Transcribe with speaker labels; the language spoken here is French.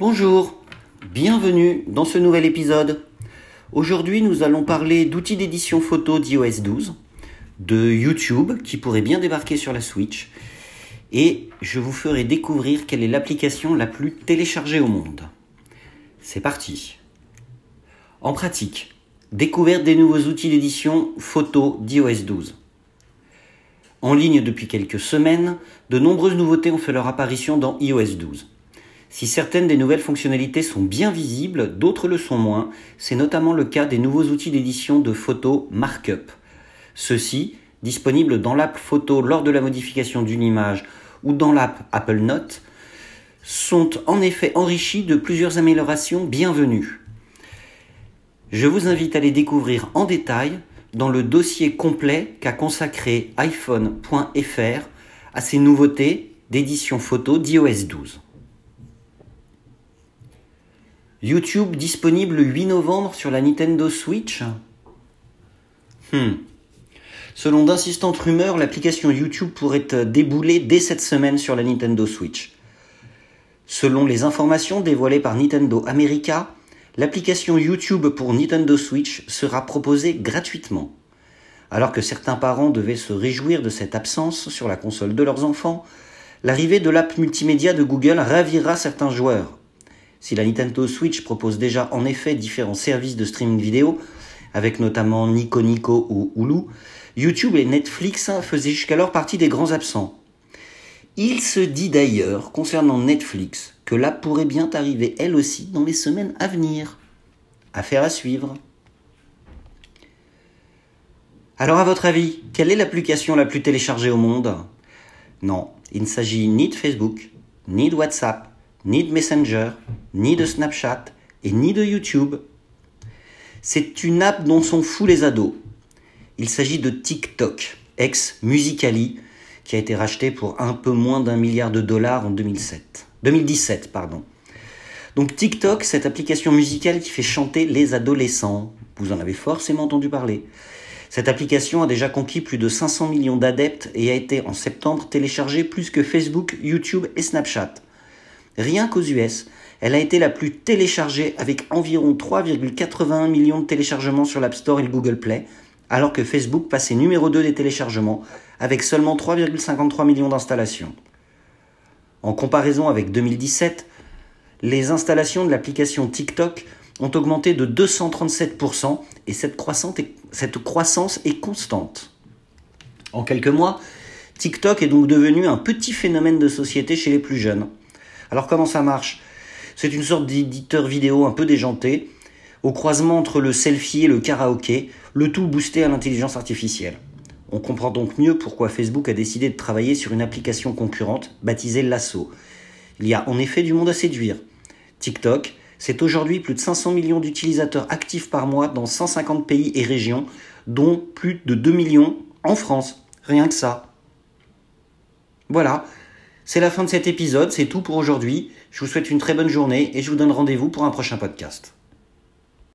Speaker 1: Bonjour, bienvenue dans ce nouvel épisode. Aujourd'hui nous allons parler d'outils d'édition photo d'iOS 12, de YouTube qui pourrait bien débarquer sur la Switch, et je vous ferai découvrir quelle est l'application la plus téléchargée au monde. C'est parti. En pratique, découverte des nouveaux outils d'édition photo d'iOS 12. En ligne depuis quelques semaines, de nombreuses nouveautés ont fait leur apparition dans iOS 12. Si certaines des nouvelles fonctionnalités sont bien visibles, d'autres le sont moins. C'est notamment le cas des nouveaux outils d'édition de photos Markup. Ceux-ci, disponibles dans l'app photo lors de la modification d'une image ou dans l'app Apple Note, sont en effet enrichis de plusieurs améliorations bienvenues. Je vous invite à les découvrir en détail dans le dossier complet qu'a consacré iPhone.fr à ces nouveautés d'édition photo d'iOS 12. YouTube disponible le 8 novembre sur la Nintendo Switch hmm. Selon d'insistantes rumeurs, l'application YouTube pourrait débouler dès cette semaine sur la Nintendo Switch. Selon les informations dévoilées par Nintendo America, l'application YouTube pour Nintendo Switch sera proposée gratuitement. Alors que certains parents devaient se réjouir de cette absence sur la console de leurs enfants, l'arrivée de l'app multimédia de Google ravira certains joueurs. Si la Nintendo Switch propose déjà en effet différents services de streaming vidéo, avec notamment Nico Nico ou Hulu, YouTube et Netflix faisaient jusqu'alors partie des grands absents. Il se dit d'ailleurs, concernant Netflix, que l'app pourrait bien arriver elle aussi dans les semaines à venir. Affaire à suivre. Alors à votre avis, quelle est l'application la plus téléchargée au monde? Non, il ne s'agit ni de Facebook, ni de WhatsApp, ni de Messenger, ni de Snapchat et ni de YouTube. C'est une app dont sont fous les ados. Il s'agit de TikTok, ex Musicali, qui a été racheté pour un peu moins d'un milliard de dollars en 2007. 2017. Pardon. Donc TikTok, cette application musicale qui fait chanter les adolescents. Vous en avez forcément entendu parler. Cette application a déjà conquis plus de 500 millions d'adeptes et a été en septembre téléchargée plus que Facebook, YouTube et Snapchat. Rien qu'aux US, elle a été la plus téléchargée avec environ 3,81 millions de téléchargements sur l'App Store et le Google Play, alors que Facebook passait numéro 2 des téléchargements avec seulement 3,53 millions d'installations. En comparaison avec 2017, les installations de l'application TikTok ont augmenté de 237% et cette croissance, est, cette croissance est constante. En quelques mois, TikTok est donc devenu un petit phénomène de société chez les plus jeunes. Alors comment ça marche? C'est une sorte d'éditeur vidéo un peu déjanté, au croisement entre le selfie et le karaoké, le tout boosté à l'intelligence artificielle. On comprend donc mieux pourquoi Facebook a décidé de travailler sur une application concurrente baptisée Lasso. Il y a en effet du monde à séduire. TikTok, c'est aujourd'hui plus de 500 millions d'utilisateurs actifs par mois dans 150 pays et régions, dont plus de 2 millions en France. Rien que ça. Voilà, c'est la fin de cet épisode, c'est tout pour aujourd'hui. Je vous souhaite une très bonne journée et je vous donne rendez-vous pour un prochain podcast.